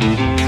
Bye.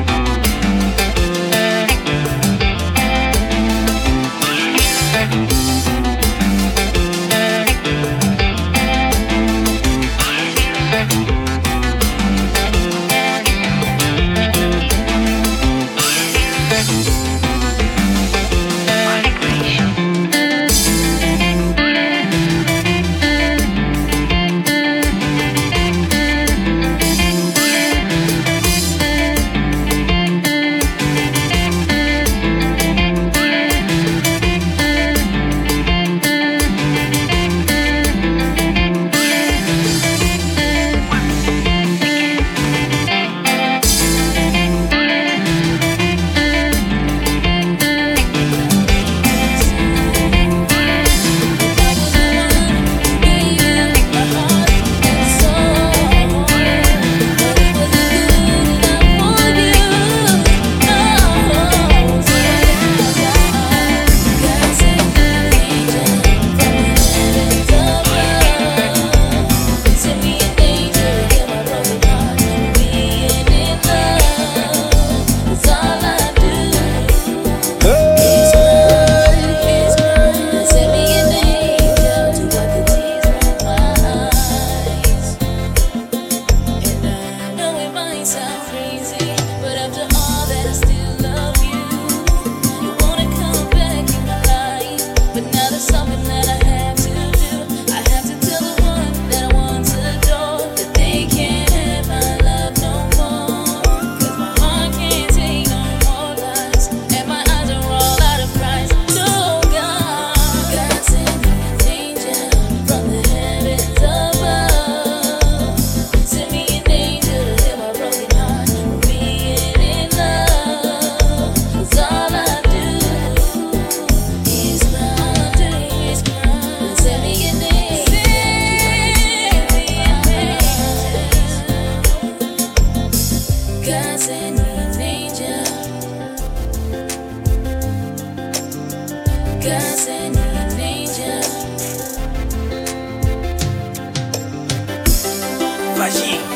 マジン。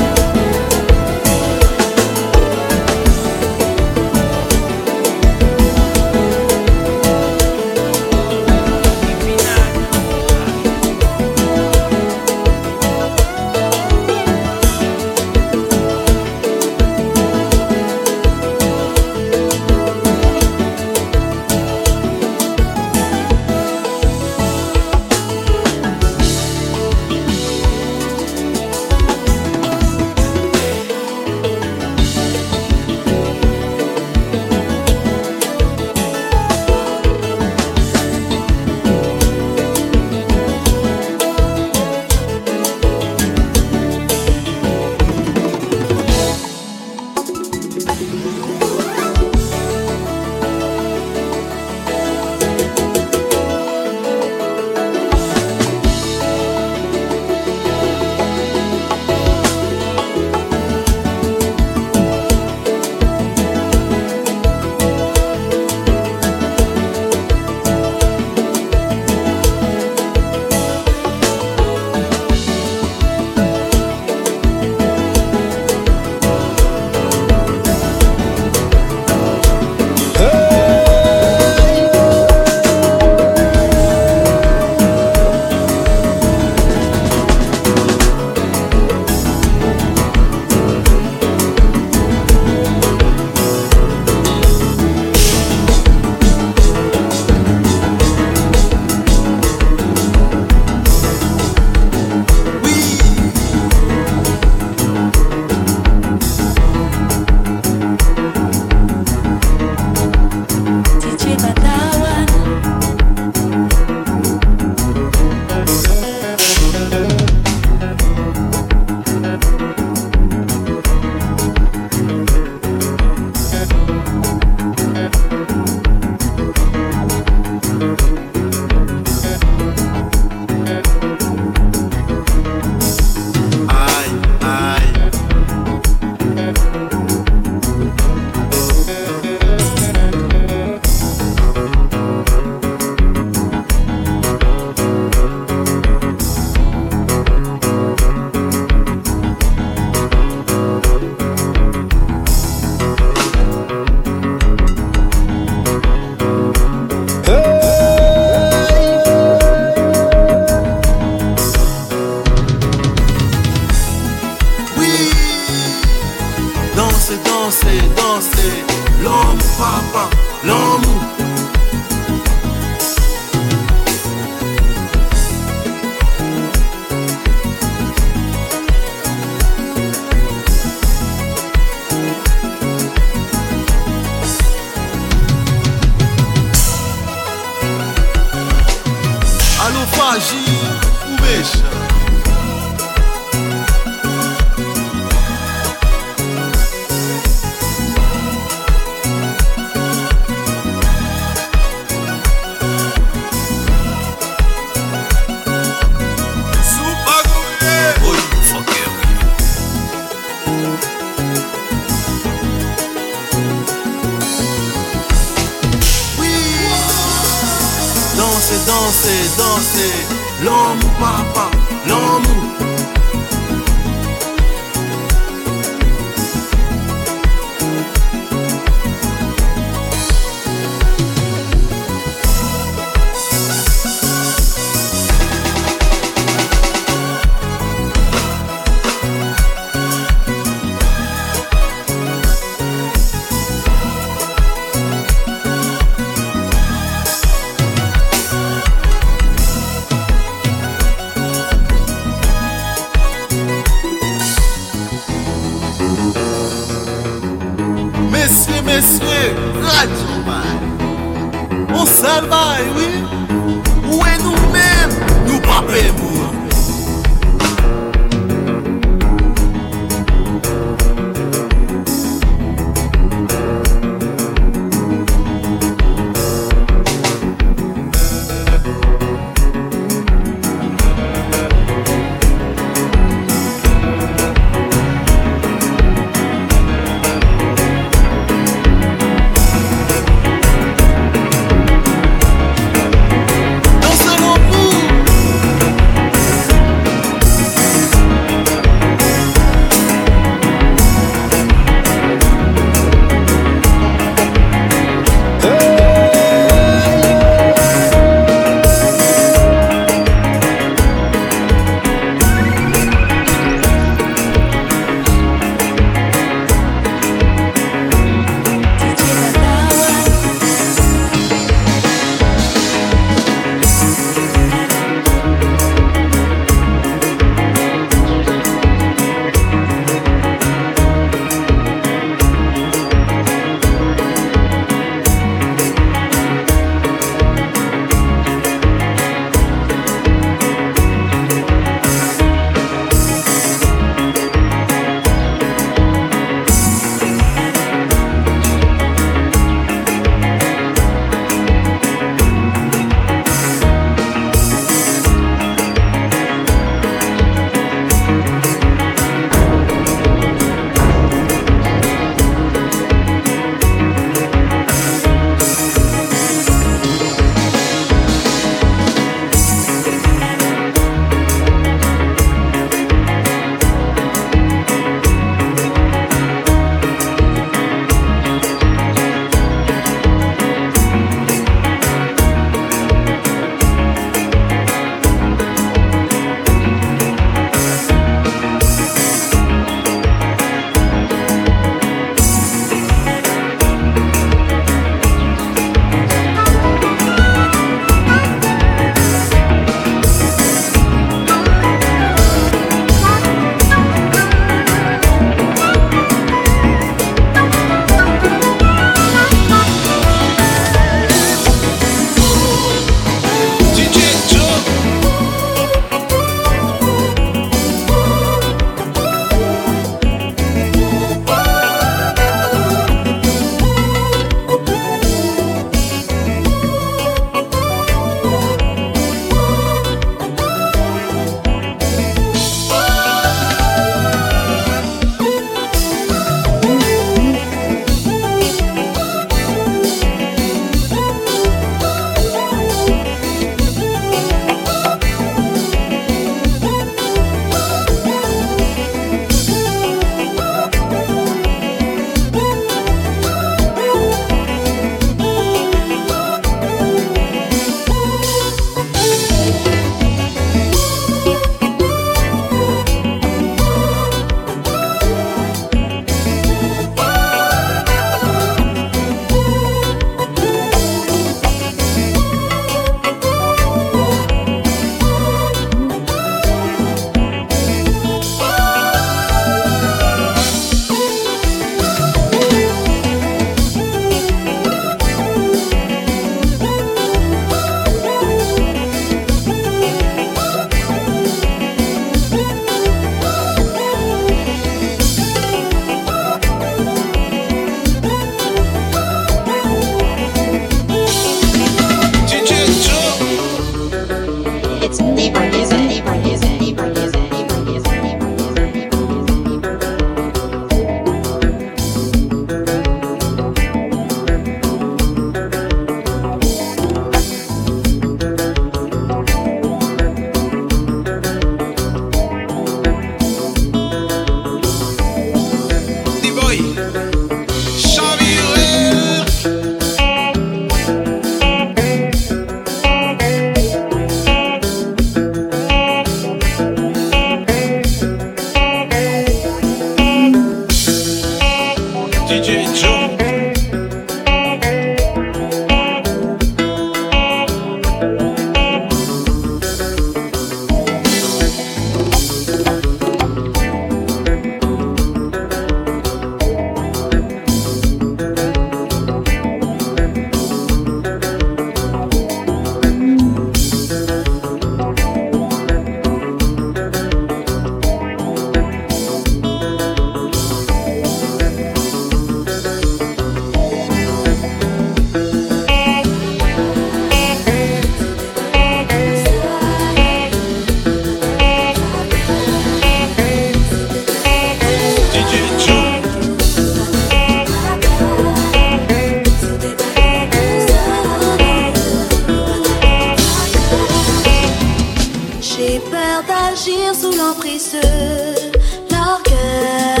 J'ai peur d'agir sous l'emprise de l'orgueil.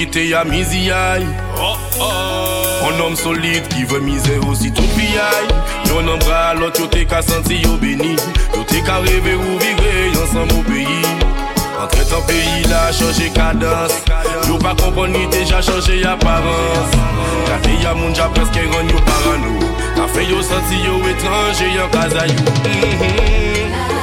gite ya mizi yay oh, oh. On om solide ki ve mize osi tout pi yay Yon nom bra lot yo te ka santi yo beni Yo te ka reve ou vivre yon san mou peyi Antre tan peyi la chanje kadans Yo pa komponi deja chanje aparense Kafe ya moun ja preske ron yo parano. Kafe yo santi yo etranje yon kaza yo mm -hmm.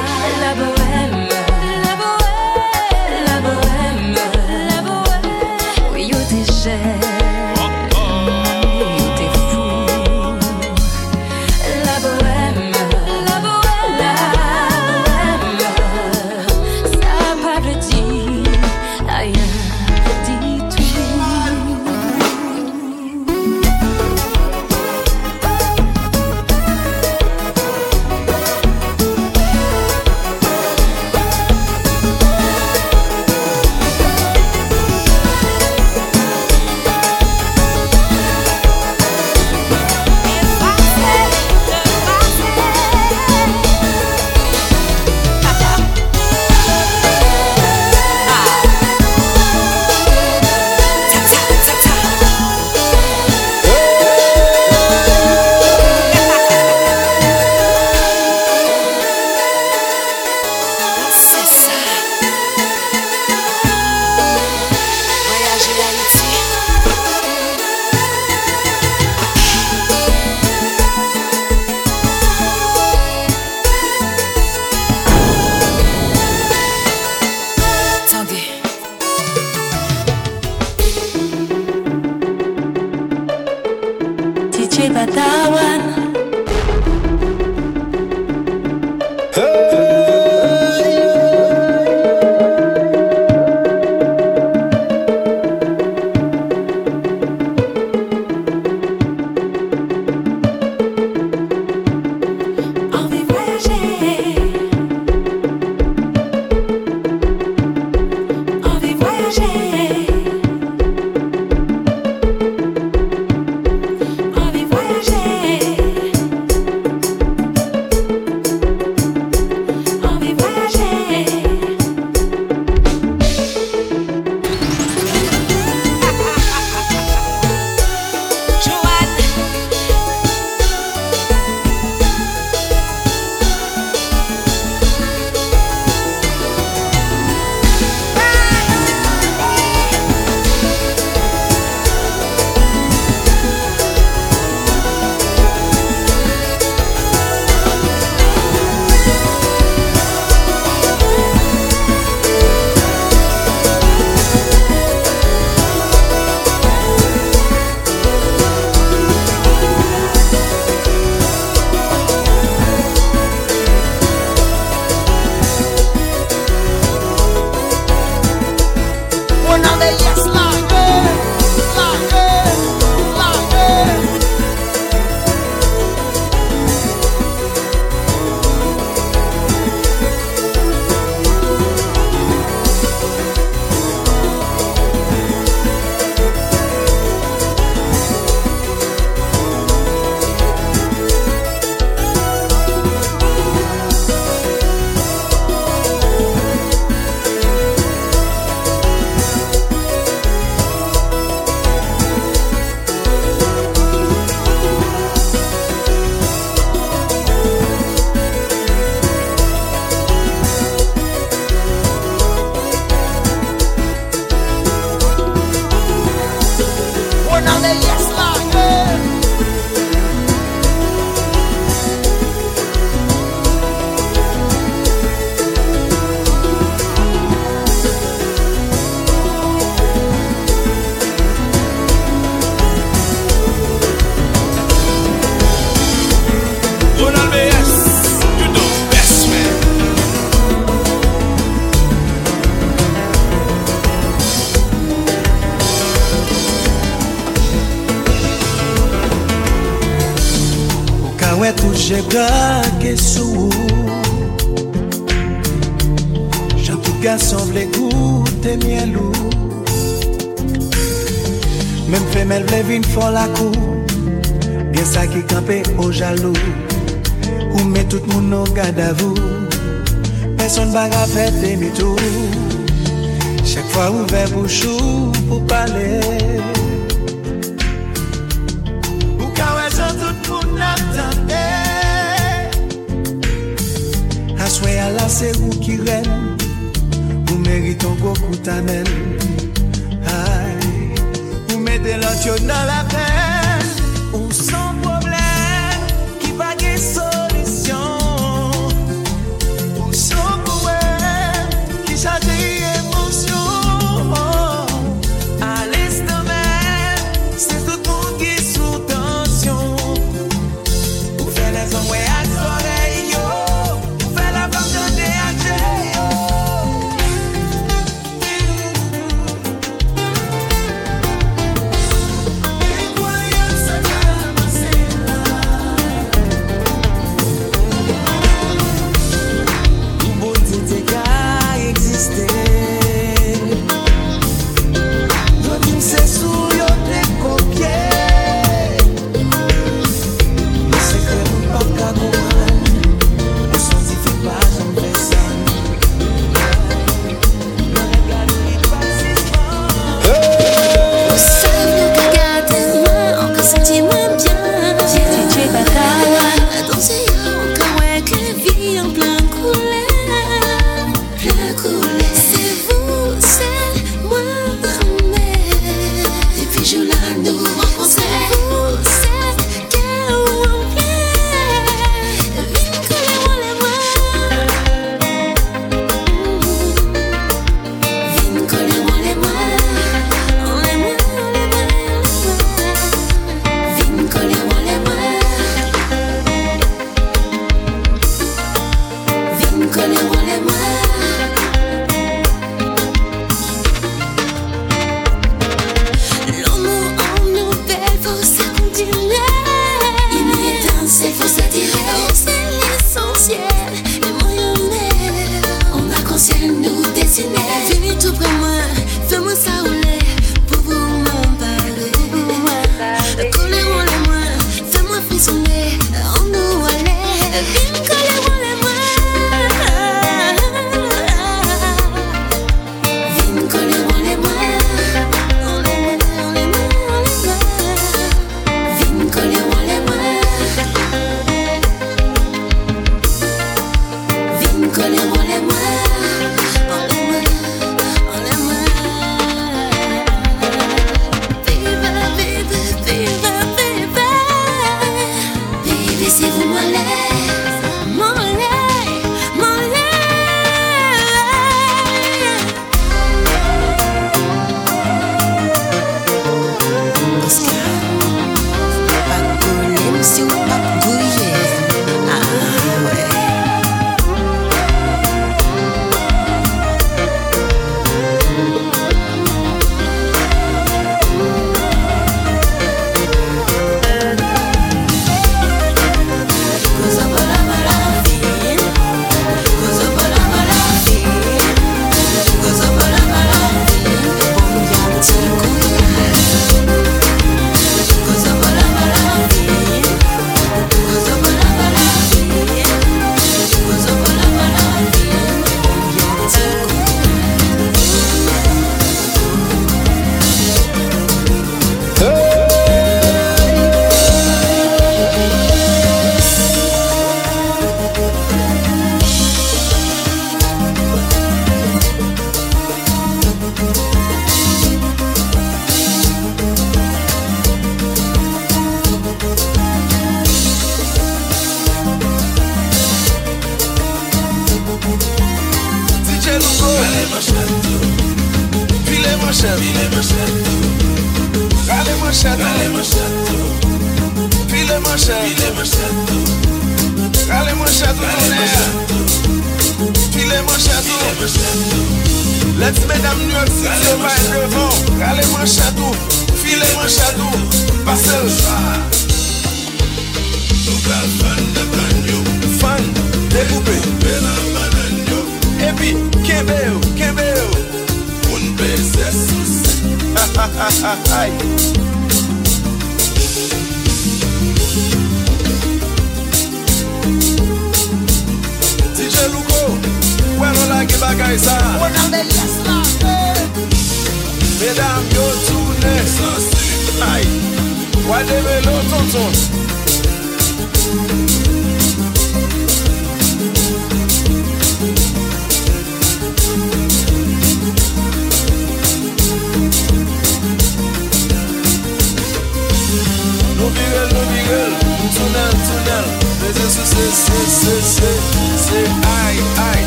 se se se se se se ay ay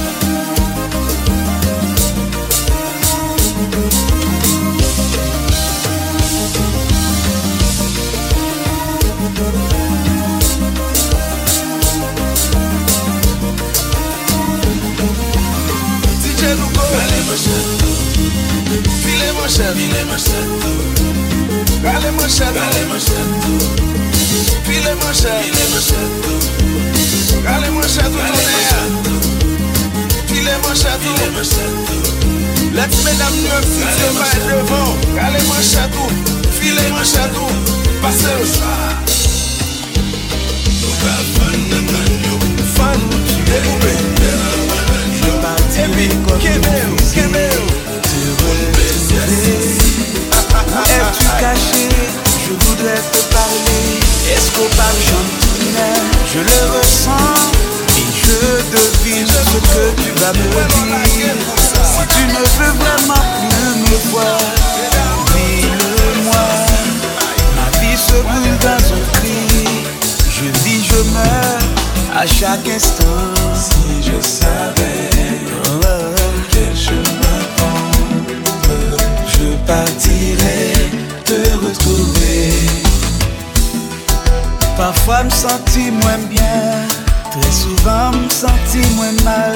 DJ Lugo Vale manchato Vile manchato Vile manchato Vale manchato Vale manchato Pile mwen chatou Gale mwen chatou tonè Pile mwen chatou Let mèdam nou fite vay devan Gale mwen chatou Pile mwen chatou Pase ou sa Nou ka fan nan nan yo Fan de koube Epi keme ou Keme ou Et tu caché Je voudrais te parler. Parle gentiment Je le ressens et je devine ce que tu vas me dire. Si tu ne veux vraiment plus me voir, dis-le-moi. Ma vie se brûle dans un cri. Je vis, je meurs à chaque instant. Si je savais quel chemin prendre je partirai te retrouver. Parfois me senti moins bien, très souvent me senti moins mal.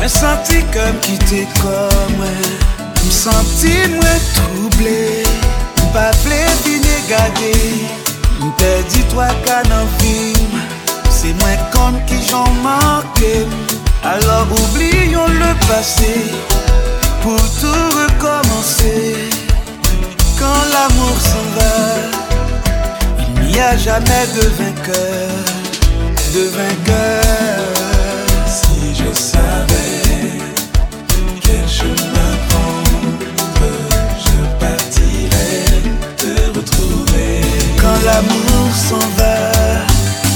Me senti comme quitter comme me senti moins troublé. Pas plaisir garder, me perdu toi qu'à dans film. C'est moi comme qui j'en manqué. Alors oublions le passé pour tout recommencer. Quand l'amour s'en va, n'y a jamais de vainqueur, de vainqueur. Si je savais quel chemin prendre Je partirais te retrouver Quand l'amour s'en va,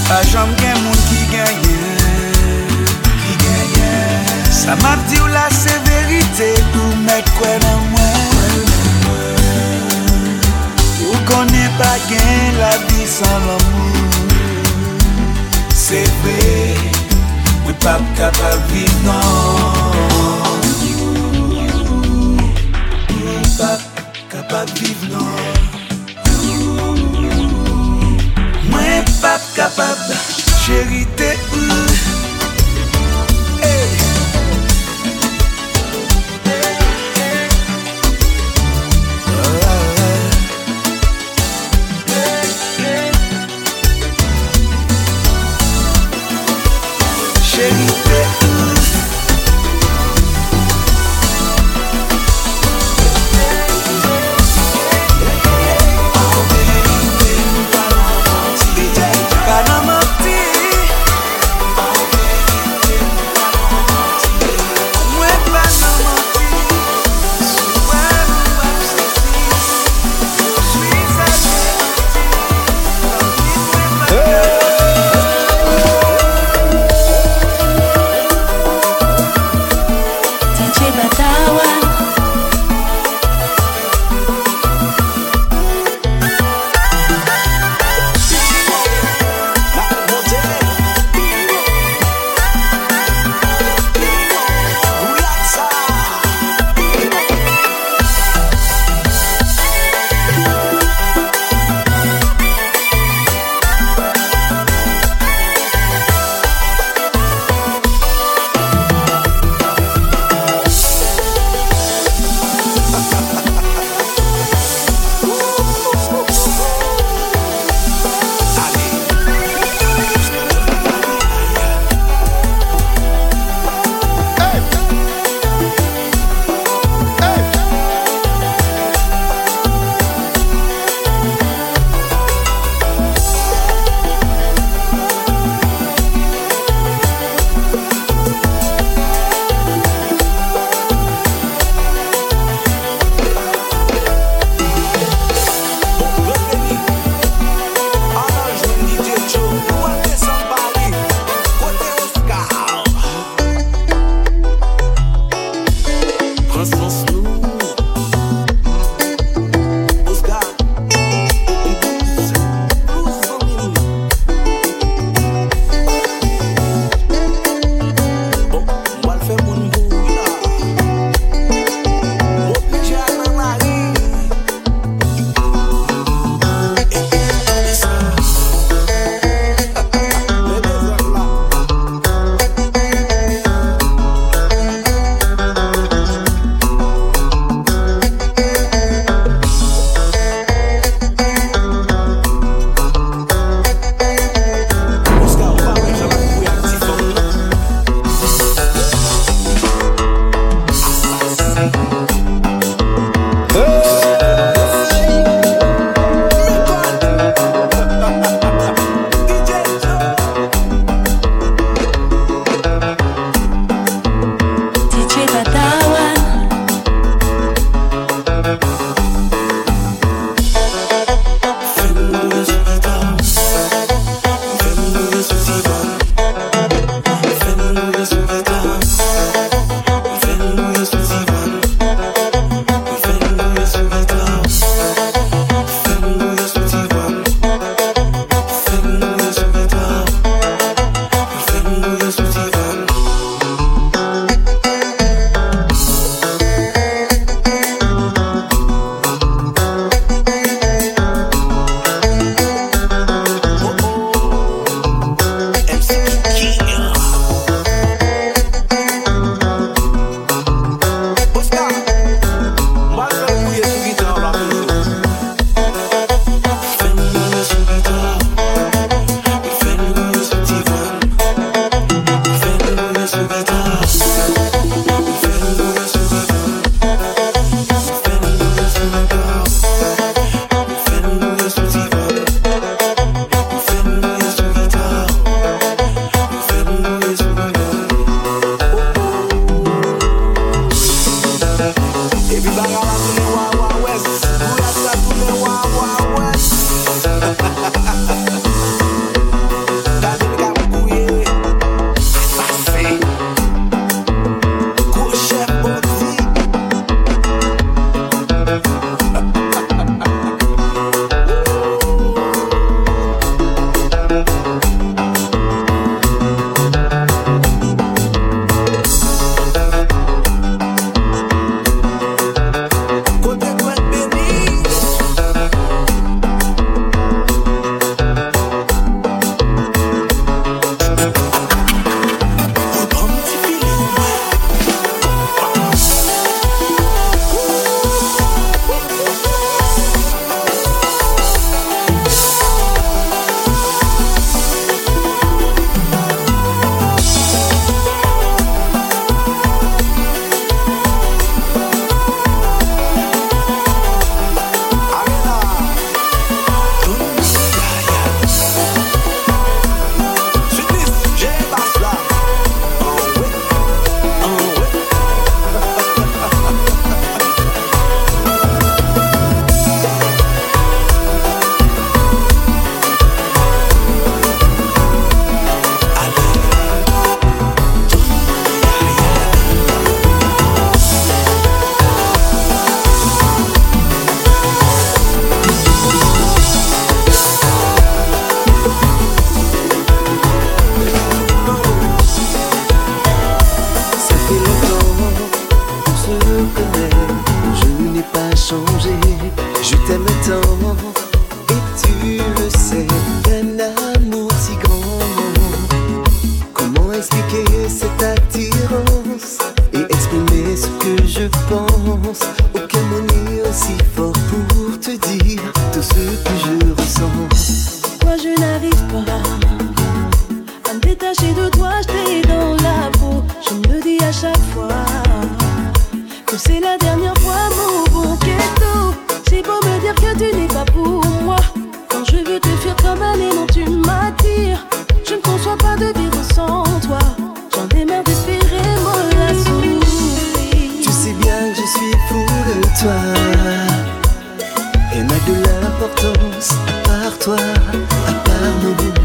pas jamais qu'un monde qui gagne, qui gagne. Ça m'a dit ou la sévérité, ou mettre quoi dans moi. pa gen la vi san l'amou Se vre, mwen pa kapab viv nan Mwen pa kapab viv nan Mwen pa kapab non. chérité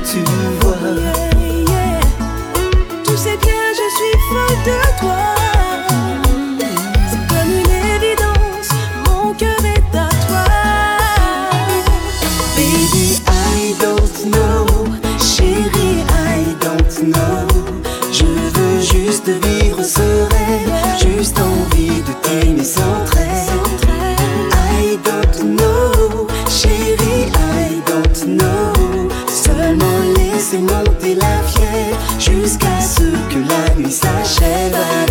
Tu vois. Sais bien, je suis folle de toi. C'est comme une évidence, mon cœur est à toi. Baby, I don't know. Chérie, I don't know. Je veux juste vivre ce rêve, juste en jusqu'à ce que la nuit s'achève.